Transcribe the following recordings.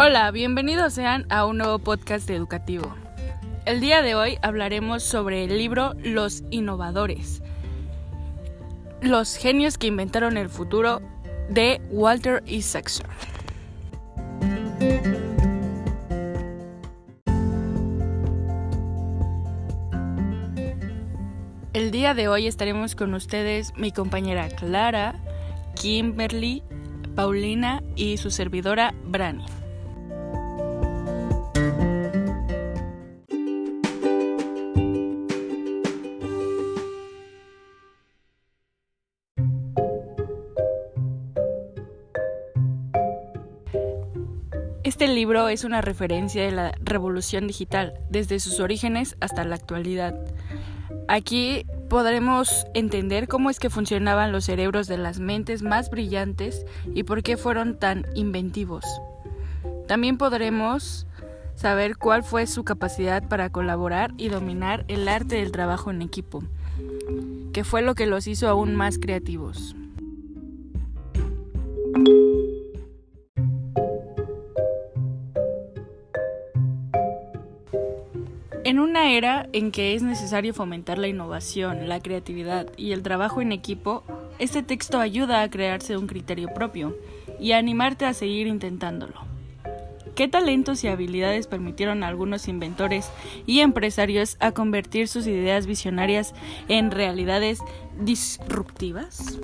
Hola, bienvenidos sean a un nuevo podcast educativo. El día de hoy hablaremos sobre el libro Los Innovadores, los genios que inventaron el futuro de Walter Isaacson. El día de hoy estaremos con ustedes mi compañera Clara, Kimberly, Paulina y su servidora Brani. Libro es una referencia de la revolución digital, desde sus orígenes hasta la actualidad. Aquí podremos entender cómo es que funcionaban los cerebros de las mentes más brillantes y por qué fueron tan inventivos. También podremos saber cuál fue su capacidad para colaborar y dominar el arte del trabajo en equipo, que fue lo que los hizo aún más creativos. En una era en que es necesario fomentar la innovación, la creatividad y el trabajo en equipo, este texto ayuda a crearse un criterio propio y a animarte a seguir intentándolo. ¿Qué talentos y habilidades permitieron a algunos inventores y empresarios a convertir sus ideas visionarias en realidades disruptivas?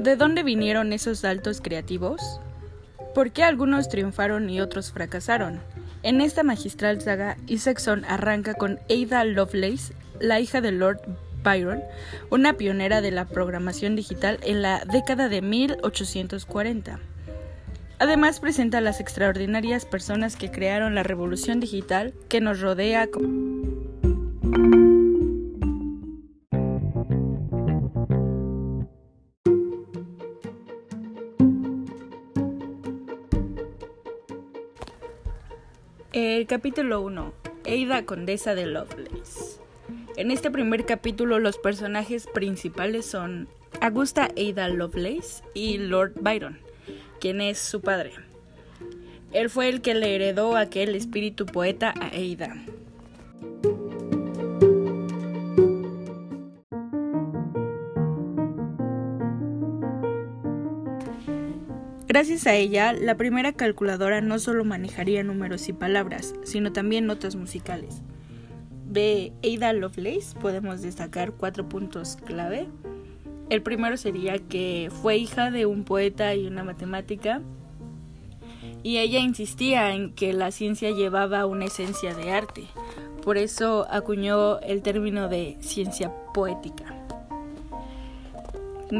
¿De dónde vinieron esos saltos creativos? ¿Por qué algunos triunfaron y otros fracasaron? En esta magistral saga, Isaacson arranca con Ada Lovelace, la hija de Lord Byron, una pionera de la programación digital en la década de 1840. Además presenta las extraordinarias personas que crearon la revolución digital que nos rodea. El capítulo 1. Ada Condesa de Lovelace. En este primer capítulo los personajes principales son Augusta Ada Lovelace y Lord Byron, quien es su padre. Él fue el que le heredó aquel espíritu poeta a Ada. Gracias a ella, la primera calculadora no solo manejaría números y palabras, sino también notas musicales. De Ada Lovelace podemos destacar cuatro puntos clave. El primero sería que fue hija de un poeta y una matemática, y ella insistía en que la ciencia llevaba una esencia de arte, por eso acuñó el término de ciencia poética.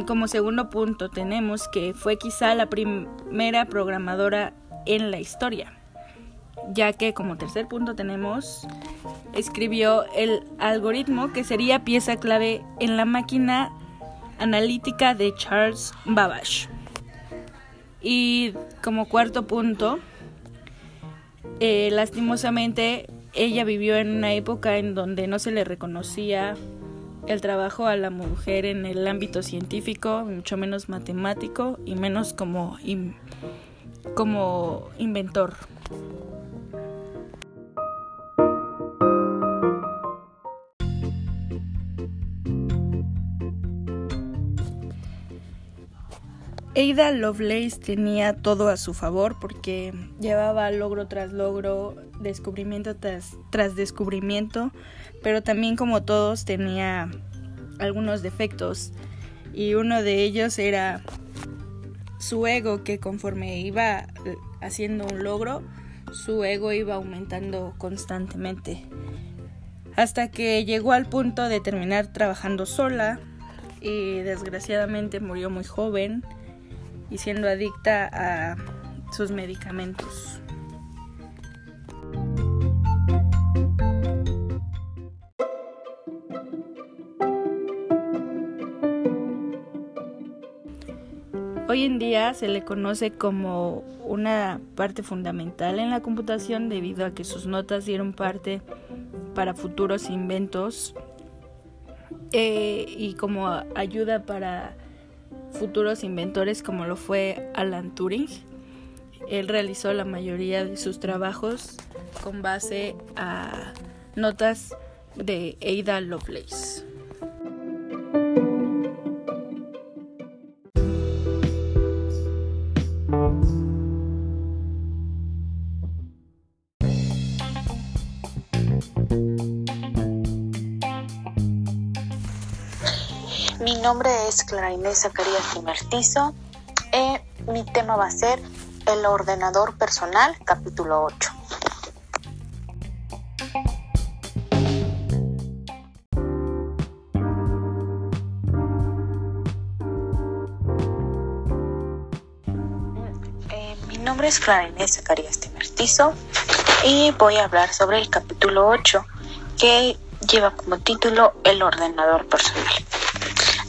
Como segundo punto tenemos que fue quizá la primera programadora en la historia, ya que como tercer punto tenemos escribió el algoritmo que sería pieza clave en la máquina analítica de Charles Babbage. Y como cuarto punto, eh, lastimosamente ella vivió en una época en donde no se le reconocía el trabajo a la mujer en el ámbito científico, mucho menos matemático y menos como, como inventor. Ada Lovelace tenía todo a su favor porque llevaba logro tras logro, descubrimiento tras, tras, descubrimiento, pero también como todos tenía algunos defectos y uno de ellos era su ego que conforme iba haciendo un logro, su ego iba aumentando constantemente. Hasta que llegó al punto de terminar trabajando sola y desgraciadamente murió muy joven y siendo adicta a sus medicamentos. Hoy en día se le conoce como una parte fundamental en la computación debido a que sus notas dieron parte para futuros inventos eh, y como ayuda para futuros inventores como lo fue Alan Turing. Él realizó la mayoría de sus trabajos con base a notas de Ada Lovelace. Nombre es Clara Inés Zacarías Timertizo. Eh, mi tema va a ser el ordenador personal, capítulo 8. Eh, mi nombre es Clara Inés Zacarías Timertizo y voy a hablar sobre el capítulo 8 que lleva como título el ordenador personal.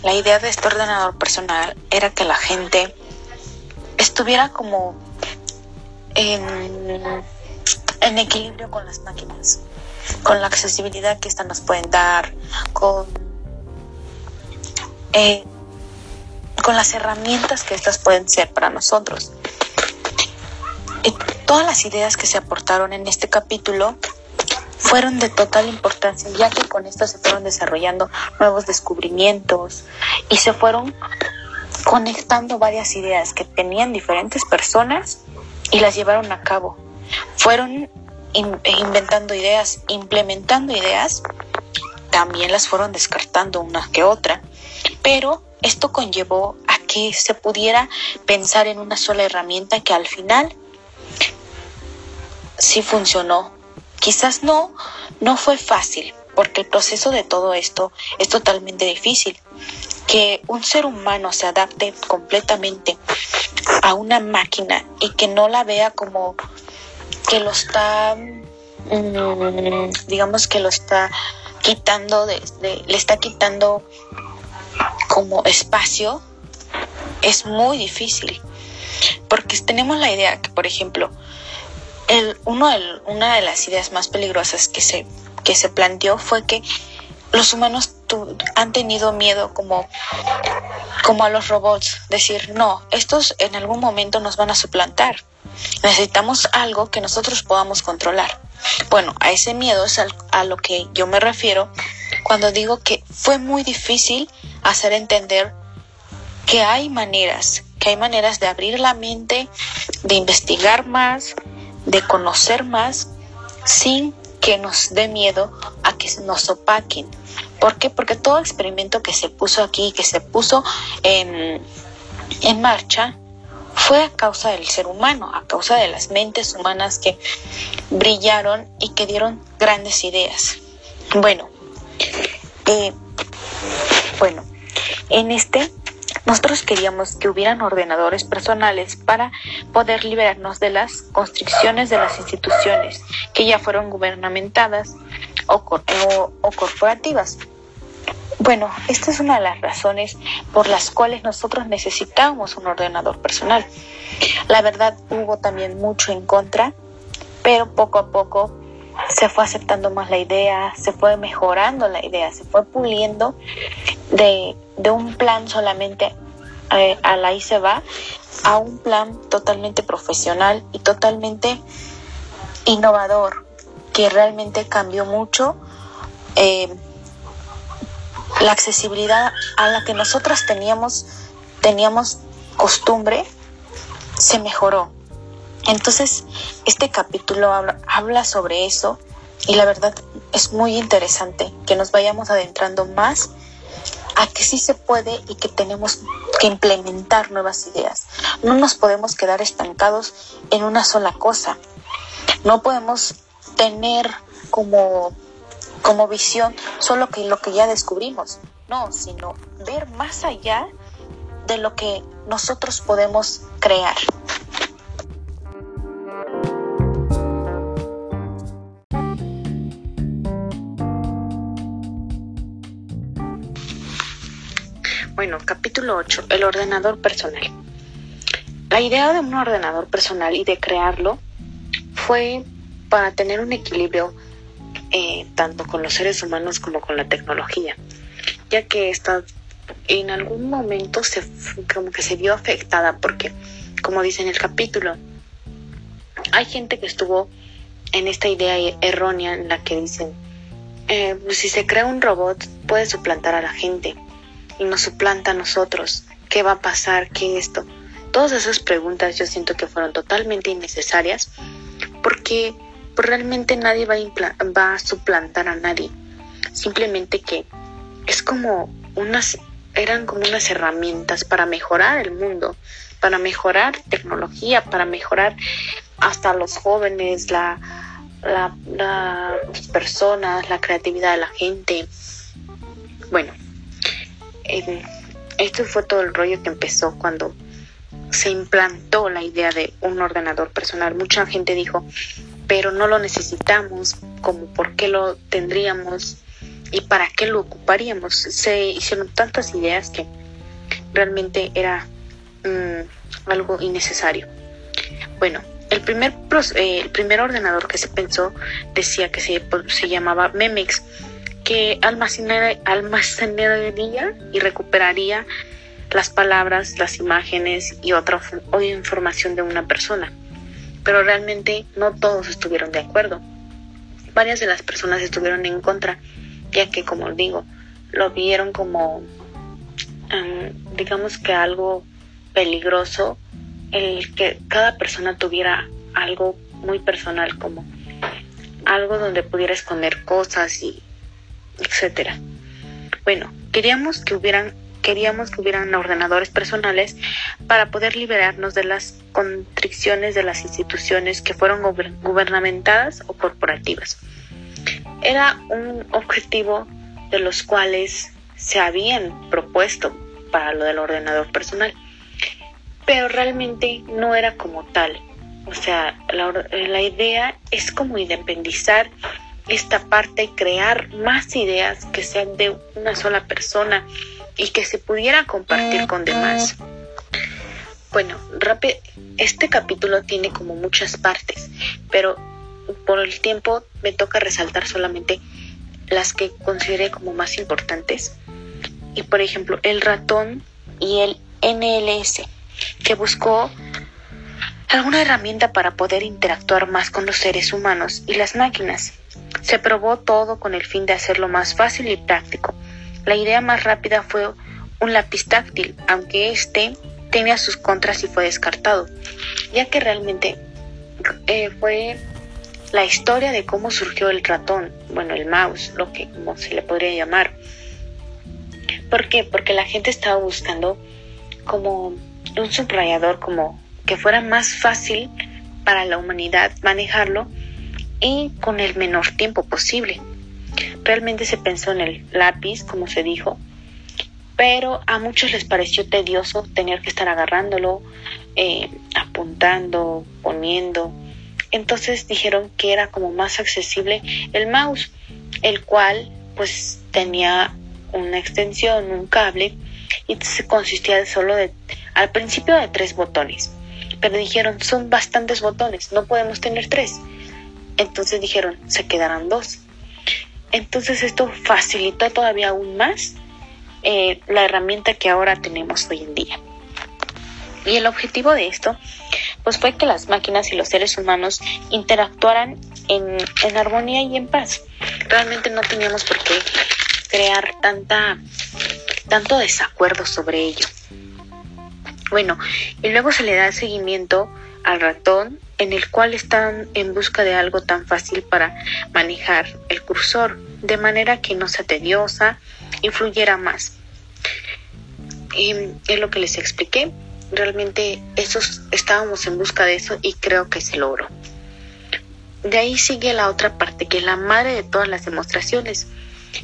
La idea de este ordenador personal era que la gente estuviera como en, equilibrio con las máquinas, con la accesibilidad que estas nos pueden dar, con, eh, con las herramientas que estas pueden ser para nosotros. Y todas las ideas que se aportaron en este capítulo fueron de total importancia, ya que con esto se fueron desarrollando nuevos descubrimientos y se fueron conectando varias ideas que tenían diferentes personas y las llevaron a cabo. Fueron inventando ideas, implementando ideas, también las fueron descartando una que otra, pero esto conllevó a que se pudiera pensar en una sola herramienta que al final sí funcionó Quizás no, no fue fácil, porque el proceso de todo esto es totalmente difícil. Que un ser humano se adapte completamente a una máquina y que no la vea como que lo está, mm, digamos que lo está quitando, de, le está quitando como espacio, es muy difícil. Porque tenemos la idea que, por ejemplo, uno una de las ideas más peligrosas que se, que se planteó fue que los humanos han tenido miedo como, como a los robots, decir, no, estos en algún momento nos van a suplantar. Necesitamos algo que nosotros podamos controlar. Bueno, a ese miedo es a lo que yo me refiero cuando digo que fue muy difícil hacer entender que hay maneras, que hay maneras de abrir la mente, de investigar más, de conocer más sin que nos dé miedo a que nos opaquen. ¿Por qué? Porque todo experimento que se puso aquí, que se puso en, en marcha, fue a causa del ser humano, a causa de las mentes humanas que brillaron y que dieron grandes ideas. Bueno, eh, bueno, en este nosotros queríamos que hubieran ordenadores personales para poder liberarnos de las constricciones de las instituciones que ya fueron gubernamentadas o, corporativas. Bueno, esta es una de las razones por las cuales nosotros necesitábamos un ordenador personal. La verdad hubo también mucho en contra, pero poco a poco se fue aceptando más la idea, se fue mejorando la idea, se fue puliendo de, un plan solamente eh, a la se va a un plan totalmente profesional y totalmente innovador que realmente cambió mucho eh, la accesibilidad a la que nosotras teníamos teníamos costumbre se mejoró. Entonces, este capítulo habla, sobre eso y la verdad es muy interesante que nos vayamos adentrando más a que sí se puede y que tenemos que implementar nuevas ideas. No nos podemos quedar estancados en una sola cosa. No podemos tener como, como visión solo que lo que ya descubrimos. No, sino ver más allá de lo que nosotros podemos crear. Bueno, capítulo 8, el ordenador personal. La idea de un ordenador personal y de crearlo fue para tener un equilibrio eh, tanto con los seres humanos como con la tecnología. ya que esta en algún momento se como que se vio afectada porque como dice en el capítulo hay gente que estuvo en esta idea errónea en la que dicen eh, si se crea un robot puede suplantar a la gente y nos suplanta a nosotros. Qué va a pasar qué esto todas esas preguntas yo siento que fueron totalmente innecesarias porque pues, realmente nadie va a, va a suplantar a nadie. Simplemente que es como unas eran como unas herramientas para mejorar el mundo, para mejorar tecnología, para mejorar hasta los jóvenes, la, la, las personas, la creatividad de la gente. Bueno, esto fue todo el rollo que empezó cuando se implantó la idea de un ordenador personal. Mucha gente dijo, pero no lo necesitamos, como por qué lo tendríamos y para qué lo ocuparíamos. Se hicieron tantas ideas que realmente era mm, algo innecesario. Bueno, el primer, eh, el primer ordenador que se pensó decía que se, pues, se llamaba Memex, que almacenaría, almacenaría y recuperaría las palabras, las imágenes y otra información de una persona. Pero realmente no todos estuvieron de acuerdo. Varias de las personas estuvieron en contra ya que como digo, lo vieron como, digamos que algo peligroso, el que cada persona tuviera algo muy personal como algo donde pudiera esconder cosas y etcétera. Bueno, queríamos que hubieran queríamos que hubieran ordenadores personales para poder liberarnos de las constricciones de las instituciones que fueron gubernamentadas o corporativas era un objetivo de los cuales se habían propuesto para lo del ordenador personal, pero realmente no era como tal. O sea, la, idea es como independizar esta parte y crear más ideas que sean de una sola persona y que se pudiera compartir con demás. Bueno, este capítulo tiene como muchas partes, pero por el tiempo me toca resaltar solamente las que consideré como más importantes. Y por ejemplo, el ratón y el NLS, que buscó alguna herramienta para poder interactuar más con los seres humanos y las máquinas. Se probó todo con el fin de hacerlo más fácil y práctico. La idea más rápida fue un lápiz táctil, aunque este tenía sus contras y fue descartado, ya que realmente eh, fue la historia de cómo surgió el ratón, bueno, el mouse, lo que como se le podría llamar. ¿Por qué? Porque la gente estaba buscando como un subrayador como que fuera más fácil para la humanidad manejarlo y con el menor tiempo posible. Realmente se pensó en el lápiz, como se dijo, pero a muchos les pareció tedioso tener que estar agarrándolo, eh, apuntando, poniendo, entonces dijeron que era como más accesible el mouse, el cual pues tenía una extensión, un cable, y consistía solo de, al principio de tres botones. Pero dijeron, son bastantes botones, no podemos tener tres. Entonces dijeron, se quedarán dos. Entonces esto facilitó todavía aún más eh, la herramienta que ahora tenemos hoy en día. Y el objetivo de esto pues fue que las máquinas y los seres humanos interactuaran en, en armonía y en paz. Realmente no teníamos por qué crear tanta, tanto desacuerdo sobre ello. Bueno, y luego se le da seguimiento al ratón en el cual están en busca de algo tan fácil para manejar el cursor, de manera que no sea tediosa y fluyera más. Y es lo que les expliqué realmente esos, estábamos en busca de eso y creo que se logró. De ahí sigue la otra parte, que es la madre de todas las demostraciones,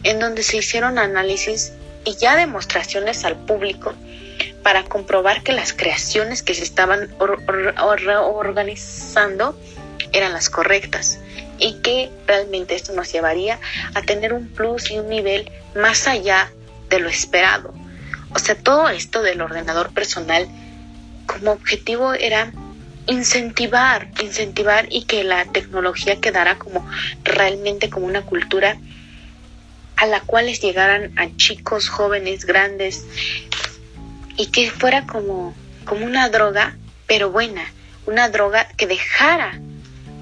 en donde se hicieron análisis y ya demostraciones al público para comprobar que las creaciones que se estaban organizando eran las correctas y que realmente esto nos llevaría a tener un plus y un nivel más allá de lo esperado. O sea, todo esto del ordenador personal como objetivo era incentivar, incentivar y que la tecnología quedara como realmente como una cultura a la cual les llegaran a chicos, jóvenes, grandes, y que fuera como, como una droga, pero buena, una droga que dejara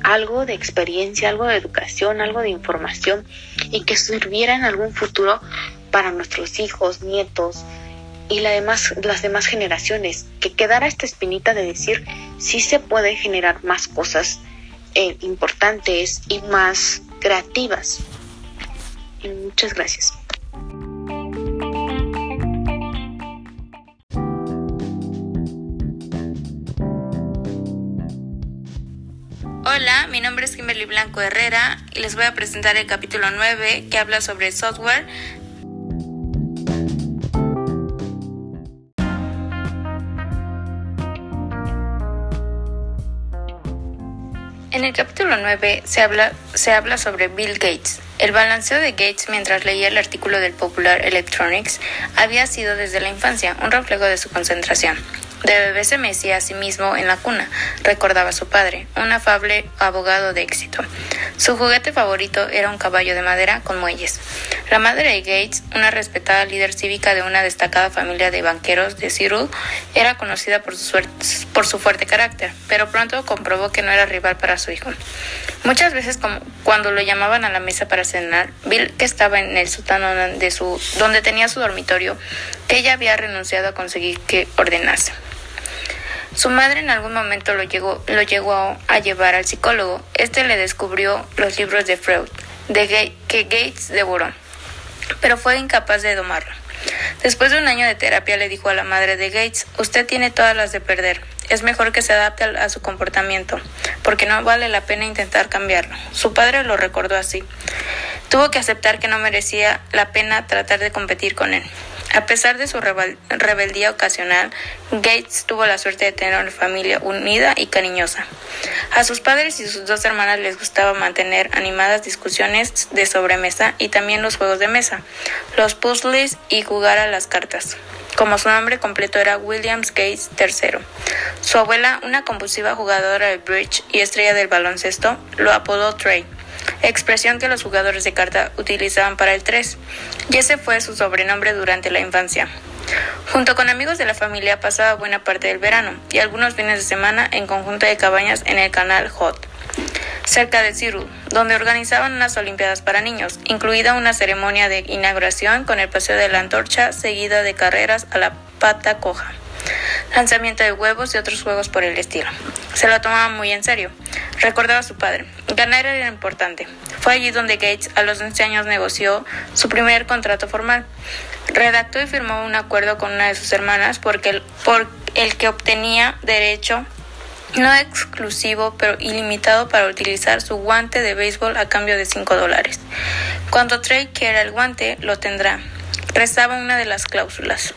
algo de experiencia, algo de educación, algo de información y que sirviera en algún futuro para nuestros hijos, nietos y la demás, las demás generaciones, que quedara esta espinita de decir si se puede generar más cosas eh, importantes y más creativas. muchas gracias. Mi nombre es Kimberly Blanco Herrera y les voy a presentar el capítulo 9 que habla sobre software. En el capítulo 9 se habla, se habla sobre Bill Gates. El balanceo de Gates mientras leía el artículo del Popular Electronics había sido desde la infancia un reflejo de su concentración. De bebé se mecía a sí mismo en la cuna, recordaba su padre, un afable abogado de éxito. Su juguete favorito era un caballo de madera con muelles. La madre de Gates, una respetada líder cívica de una destacada familia de banqueros de Cyril, era conocida por su, fuerte carácter, pero pronto comprobó que no era rival para su hijo. Muchas veces, cuando lo llamaban a la mesa para cenar, Bill, que estaba en el sótano de su, donde tenía su dormitorio, ella había renunciado a conseguir que ordenase. Su madre en algún momento lo llegó, lo llegó a llevar al psicólogo. Este le descubrió los libros de Freud, de que Gates devoró, pero fue incapaz de domarlo. Después de un año de terapia le dijo a la madre de Gates, usted tiene todas las de perder. Es mejor que se adapte a su comportamiento, porque no vale la pena intentar cambiarlo. Su padre lo recordó así. Tuvo que aceptar que no merecía la pena tratar de competir con él. A pesar de su rebeldía ocasional, Gates tuvo la suerte de tener una familia unida y cariñosa. A sus padres y sus dos hermanas les gustaba mantener animadas discusiones de sobremesa y también los juegos de mesa, los puzzles y jugar a las cartas. Como su nombre completo era Williams Gates III. Su abuela, una compulsiva jugadora de bridge y estrella del baloncesto, lo apodó Trey expresión que los jugadores de carta utilizaban para el 3, y ese fue su sobrenombre durante la infancia. Junto con amigos de la familia pasaba buena parte del verano y algunos fines de semana en conjunto de cabañas en el canal Hot, cerca de Ciru, donde organizaban unas Olimpiadas para niños, incluida una ceremonia de inauguración con el paseo de la antorcha seguida de carreras a la pata coja lanzamiento de huevos y otros juegos por el estilo. Se lo tomaba muy en serio. Recordaba a su padre. Ganar era importante. Fue allí donde Gates a los 11 años negoció su primer contrato formal. Redactó y firmó un acuerdo con una de sus hermanas porque el, por el que obtenía derecho no exclusivo pero ilimitado para utilizar su guante de béisbol a cambio de 5 dólares. Cuando Trey quiera el guante, lo tendrá. Rezaba una de las cláusulas.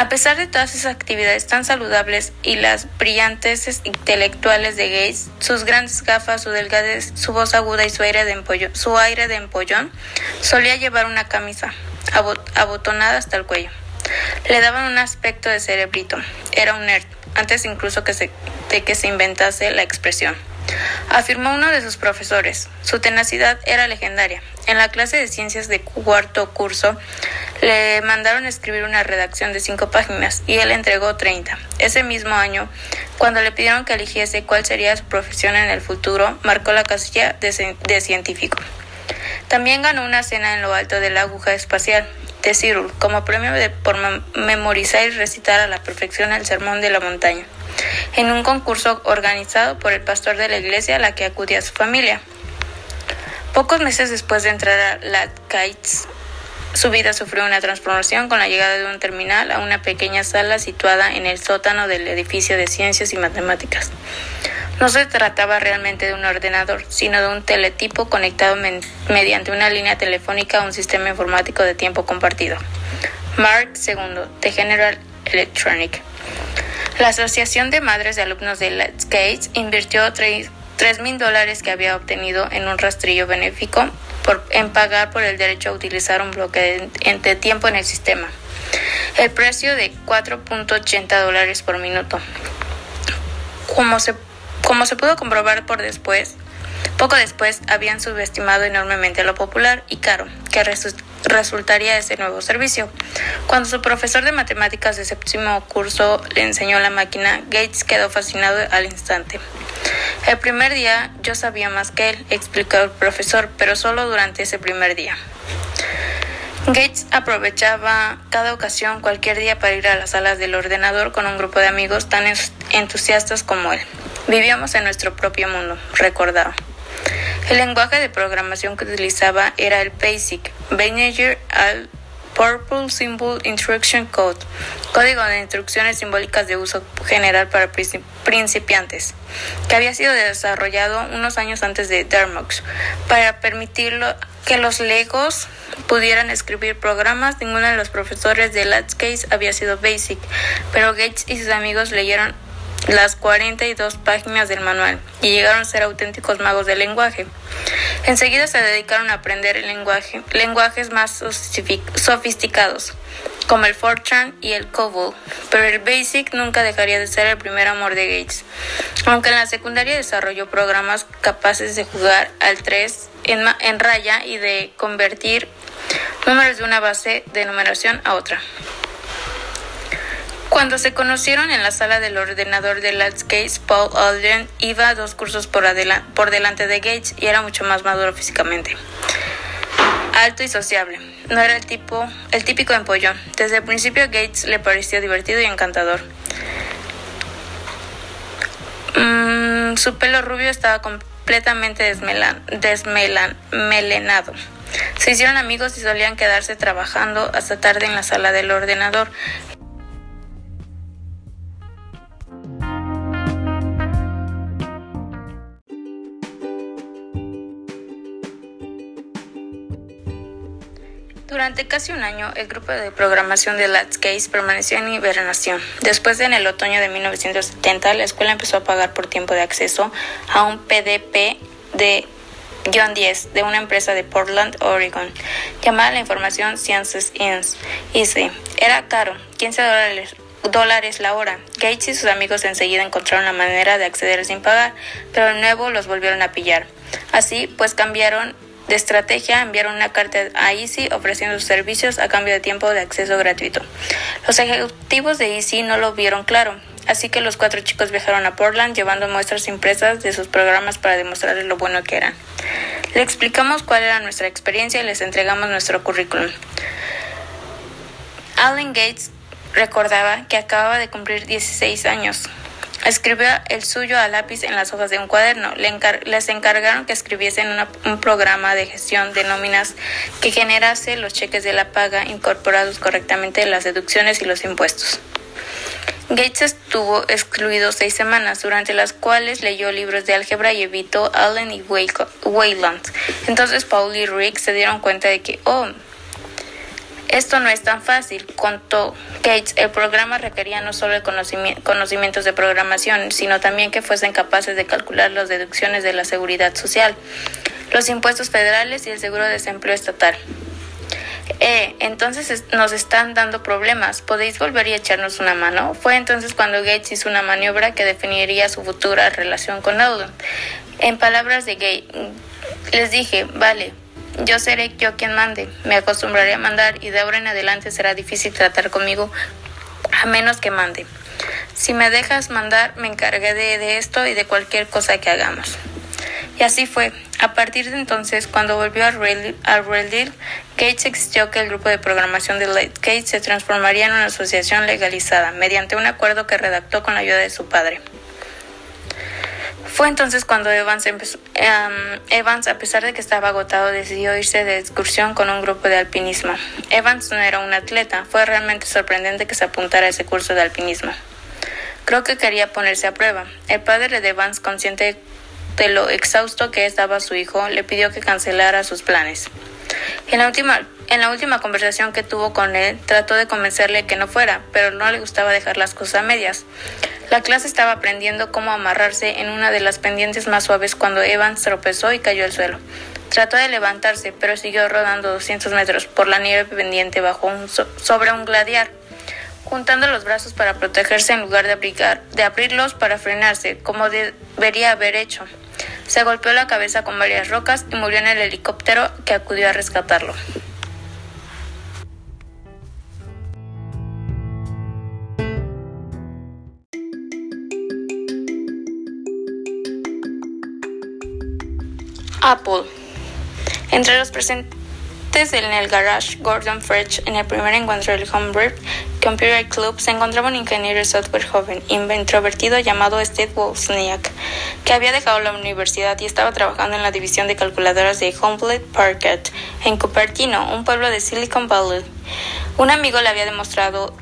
A pesar de todas esas actividades tan saludables y las brillantes intelectuales de Gates, sus grandes gafas, su delgadez, su voz aguda y su aire de, empollón, solía llevar una camisa abotonada hasta el cuello. Le daban un aspecto de cerebrito. Era un nerd, antes incluso que se, de que se inventase la expresión. Afirmó uno de sus profesores. Su tenacidad era legendaria. En la clase de ciencias de cuarto curso le mandaron escribir una redacción de cinco páginas y él entregó 30. Ese mismo año, cuando le pidieron que eligiese cuál sería su profesión en el futuro, marcó la casilla de, científico. También ganó una cena en lo alto de la aguja espacial de Cyril como premio por memorizar y recitar a la perfección el sermón de la montaña, en un concurso organizado por el pastor de la iglesia a la que acudía su familia. Pocos meses después de entrar a la Kites, su vida sufrió una transformación con la llegada de un terminal a una pequeña sala situada en el sótano del edificio de ciencias y matemáticas. No se trataba realmente de un ordenador, sino de un teletipo conectado mediante una línea telefónica a un sistema informático de tiempo compartido. Mark II, de General Electronic. La Asociación de Madres de Alumnos de Let's Gates invirtió 3 mil dólares que había obtenido en un rastrillo benéfico en pagar por el derecho a utilizar un bloque de, tiempo en el sistema. El precio de 4.80 dólares por minuto. Como se, como se pudo comprobar por después, Poco después habían subestimado enormemente lo popular y caro que resultaría ese nuevo servicio. Cuando su profesor de matemáticas de séptimo curso le enseñó la máquina, Gates quedó fascinado al instante. El primer día yo sabía más que él, explicó el profesor, pero solo durante ese primer día. Gates aprovechaba cada ocasión cualquier día para ir a las salas del ordenador con un grupo de amigos tan entusiastas como él. Vivíamos en nuestro propio mundo, recordaba. El lenguaje de programación que utilizaba era el BASIC, Beininger al Purple Symbol Instruction Code, código de instrucciones simbólicas de uso general para principiantes, que había sido desarrollado unos años antes de Dermox para permitirlo que los legos pudieran escribir programas. Ninguno de los profesores de Case había sido Basic, pero Gates y sus amigos leyeron las 42 páginas del manual y llegaron a ser auténticos magos del lenguaje. Enseguida se dedicaron a aprender el lenguaje, lenguajes más sofisticados, como el Fortran y el COBOL, pero el BASIC nunca dejaría de ser el primer amor de Gates. Aunque en la secundaria desarrolló programas capaces de jugar al 3 en, en raya y de convertir números de una base de numeración a otra. Cuando se conocieron en la sala del ordenador de Gates, Paul Aldrin iba dos cursos por, delante de Gates y era mucho más maduro físicamente. Alto y sociable. No era el tipo, el típico empollón. Desde el principio Gates le pareció divertido y encantador. Mm, su pelo rubio estaba completamente desmelenado. Se hicieron amigos y solían quedarse trabajando hasta tarde en la sala del ordenador. Durante casi un año, el grupo de programación de Case permaneció en hibernación. Después, en el otoño de 1970, la escuela empezó a pagar por tiempo de acceso a un PDP de 10 de una empresa de Portland, Oregon, llamada la información Sciences Inc. Easy. Era caro, 15 dólares, dólares la hora. Gates y sus amigos enseguida encontraron la manera de acceder sin pagar, pero de nuevo los volvieron a pillar. Así, pues cambiaron de estrategia enviaron una carta a Easy ofreciendo sus servicios a cambio de tiempo de acceso gratuito. Los ejecutivos de Easy no lo vieron claro, así que los cuatro chicos viajaron a Portland llevando muestras impresas de sus programas para demostrarles lo bueno que eran. Le explicamos cuál era nuestra experiencia y les entregamos nuestro currículum. Allen Gates recordaba que acababa de cumplir 16 años Escribió el suyo a lápiz en las hojas de un cuaderno. les encargaron que escribiesen un programa de gestión de nóminas que generase los cheques de la paga incorporados correctamente en las deducciones y los impuestos. Gates estuvo excluido seis semanas, durante las cuales leyó libros de álgebra y evitó Allen y Wayland. Entonces Paul y Rick se dieron cuenta de que, oh, esto no es tan fácil, contó Gates. El programa requería no solo conocimientos de programación, sino también que fuesen capaces de calcular las deducciones de la seguridad social, los impuestos federales y el seguro de desempleo estatal. Eh, entonces nos están dando problemas. ¿Podéis volver y echarnos una mano? Fue entonces cuando Gates hizo una maniobra que definiría su futura relación con Eldon. En palabras de Gates, les dije, vale, yo seré yo quien mande, me acostumbraré a mandar y de ahora en adelante será difícil tratar conmigo a menos que mande. Si me dejas mandar, me encargué de, esto y de cualquier cosa que hagamos. Y así fue. A partir de entonces, cuando volvió a, Reddit, Gates exigió que el grupo de programación de Gates se transformaría en una asociación legalizada mediante un acuerdo que redactó con la ayuda de su padre. Fue entonces cuando Evans, empezó, Evans, a pesar de que estaba agotado, decidió irse de excursión con un grupo de alpinismo. Evans no era un atleta, fue realmente sorprendente que se apuntara a ese curso de alpinismo. Creo que quería ponerse a prueba. El padre de Evans, consciente de lo exhausto que estaba su hijo, le pidió que cancelara sus planes. En la última en la última conversación que tuvo con él, trató de convencerle que no fuera, pero no le gustaba dejar las cosas a medias. La clase estaba aprendiendo cómo amarrarse en una de las pendientes más suaves cuando Evans tropezó y cayó al suelo. Trató de levantarse, pero siguió rodando 200 metros por la nieve pendiente bajo sobre un gladiar, juntando los brazos para protegerse en lugar de abrirlos para frenarse, como debería haber hecho. Se golpeó la cabeza con varias rocas y murió en el helicóptero que acudió a rescatarlo. Apple. Entre los presentes en el garage Gordon French, en el primer encuentro del Homebrew Computer Club, se encontraba un ingeniero de software joven, introvertido llamado Steve Wozniak, que había dejado la universidad y estaba trabajando en la división de calculadoras de Hewlett Packard en Cupertino, un pueblo de Silicon Valley. Un amigo le había demostrado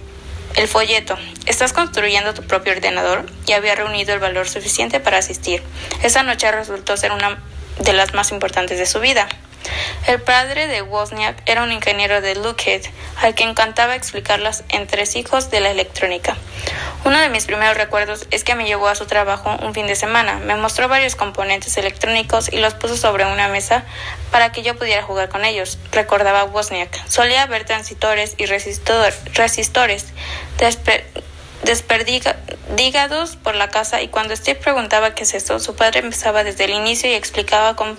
el folleto. Estás construyendo tu propio ordenador y había reunido el valor suficiente para asistir. Esa noche resultó ser una de las más importantes de su vida. El padre de Wozniak era un ingeniero de Lockheed, al que encantaba explicar los entresijos de la electrónica. Uno de mis primeros recuerdos es que me llevó a su trabajo un fin de semana, me mostró varios componentes electrónicos y los puso sobre una mesa para que yo pudiera jugar con ellos, recordaba Wozniak. Solía ver transistores y resistores, desperdigados por la casa y cuando Steve preguntaba qué es esto, su padre empezaba desde el inicio y explicaba cómo,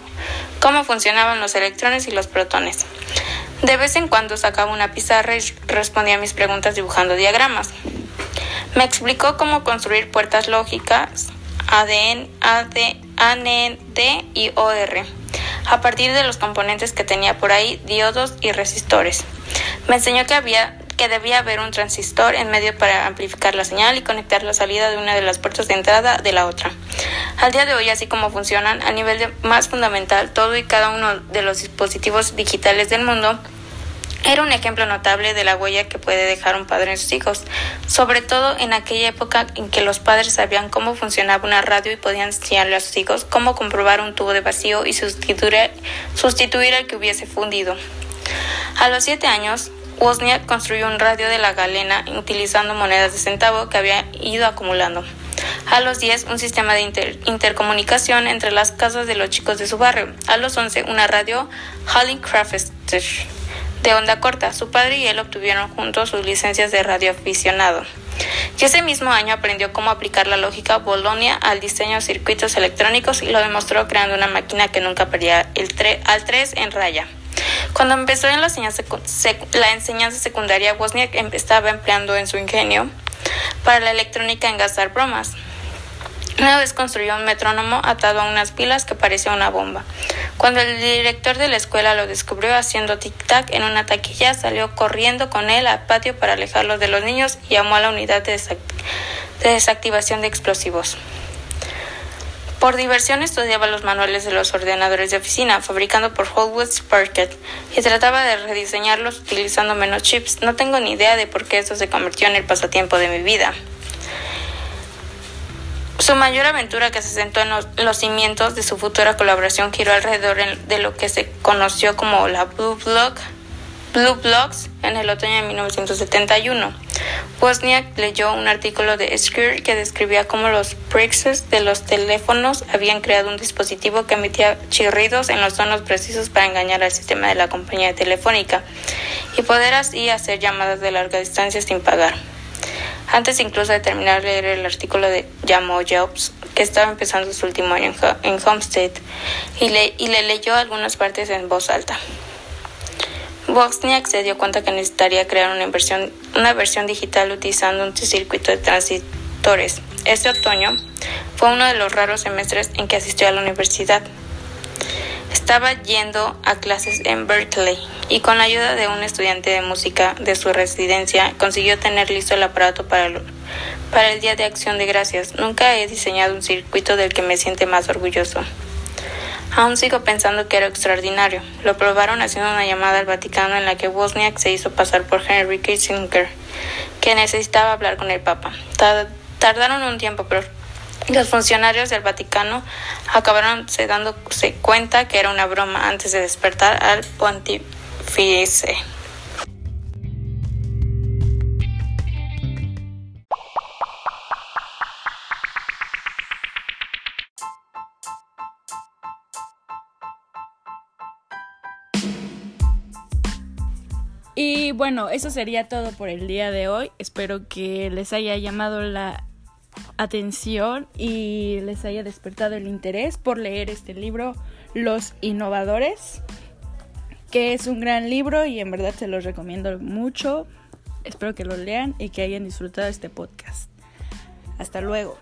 cómo funcionaban los electrones y los protones. De vez en cuando sacaba una pizarra y respondía a mis preguntas dibujando diagramas. Me explicó cómo construir puertas lógicas ADN, AND y OR a partir de los componentes que tenía por ahí, diodos y resistores. Me enseñó que había que debía haber un transistor en medio para amplificar la señal y conectar la salida de una de las puertas de entrada de la otra. Al día de hoy, así como funcionan, a nivel más fundamental, todo y cada uno de los dispositivos digitales del mundo era un ejemplo notable de la huella que puede dejar un padre en sus hijos, sobre todo en aquella época en que los padres sabían cómo funcionaba una radio y podían enseñarle a sus hijos cómo comprobar un tubo de vacío y sustituir, sustituir el que hubiese fundido. A los siete años, Wozniak construyó un radio de la galena utilizando monedas de centavo que había ido acumulando. A los 10, un sistema de intercomunicación entre las casas de los chicos de su barrio. A los 11, una radio Hallicraftster de onda corta. Su padre y él obtuvieron juntos sus licencias de radioaficionado. Y ese mismo año aprendió cómo aplicar la lógica Bolonia al diseño de circuitos electrónicos y lo demostró creando una máquina que nunca perdía el al 3 en raya. Cuando empezó en la enseñanza, secundaria, Wozniak estaba empleando en su ingenio para la electrónica en gastar bromas. Una vez construyó un metrónomo atado a unas pilas que parecía una bomba. Cuando el director de la escuela lo descubrió haciendo tic-tac en una taquilla, salió corriendo con él al patio para alejarlo de los niños y llamó a la unidad de desactivación de explosivos. Por diversión estudiaba los manuales de los ordenadores de oficina, fabricando por Holwood Sparket, y trataba de rediseñarlos utilizando menos chips. No tengo ni idea de por qué eso se convirtió en el pasatiempo de mi vida. Su mayor aventura que se sentó en los, cimientos de su futura colaboración giró alrededor de lo que se conoció como la Blue Block Blue Blocks en el otoño de 1971. Wozniak leyó un artículo de Esquire que describía cómo los prexes de los teléfonos habían creado un dispositivo que emitía chirridos en los tonos precisos para engañar al sistema de la compañía telefónica y poder así hacer llamadas de larga distancia sin pagar. Antes incluso de terminar de leer el artículo de llamó Jobs, que estaba empezando su último año en, Homestead, y le, y le leyó algunas partes en voz alta. Wozniak se dio cuenta que necesitaría crear una, inversión, una versión digital utilizando un circuito de transistores. Este otoño fue uno de los raros semestres en que asistió a la universidad. Estaba yendo a clases en Berkeley y con la ayuda de un estudiante de música de su residencia consiguió tener listo el aparato para el, para el Día de Acción de Gracias. Nunca he diseñado un circuito del que me siente más orgulloso. Aún sigo pensando que era extraordinario. Lo probaron haciendo una llamada al Vaticano en la que Wozniak se hizo pasar por Henry Kissinger, que necesitaba hablar con el Papa. Tardaron un tiempo, pero los funcionarios del Vaticano acabaron dándose cuenta que era una broma antes de despertar al pontífice. Y bueno, eso sería todo por el día de hoy. Espero que les haya llamado la atención y les haya despertado el interés por leer este libro, Los Innovadores, que es un gran libro y en verdad se los recomiendo mucho. Espero que lo lean y que hayan disfrutado este podcast. Hasta luego.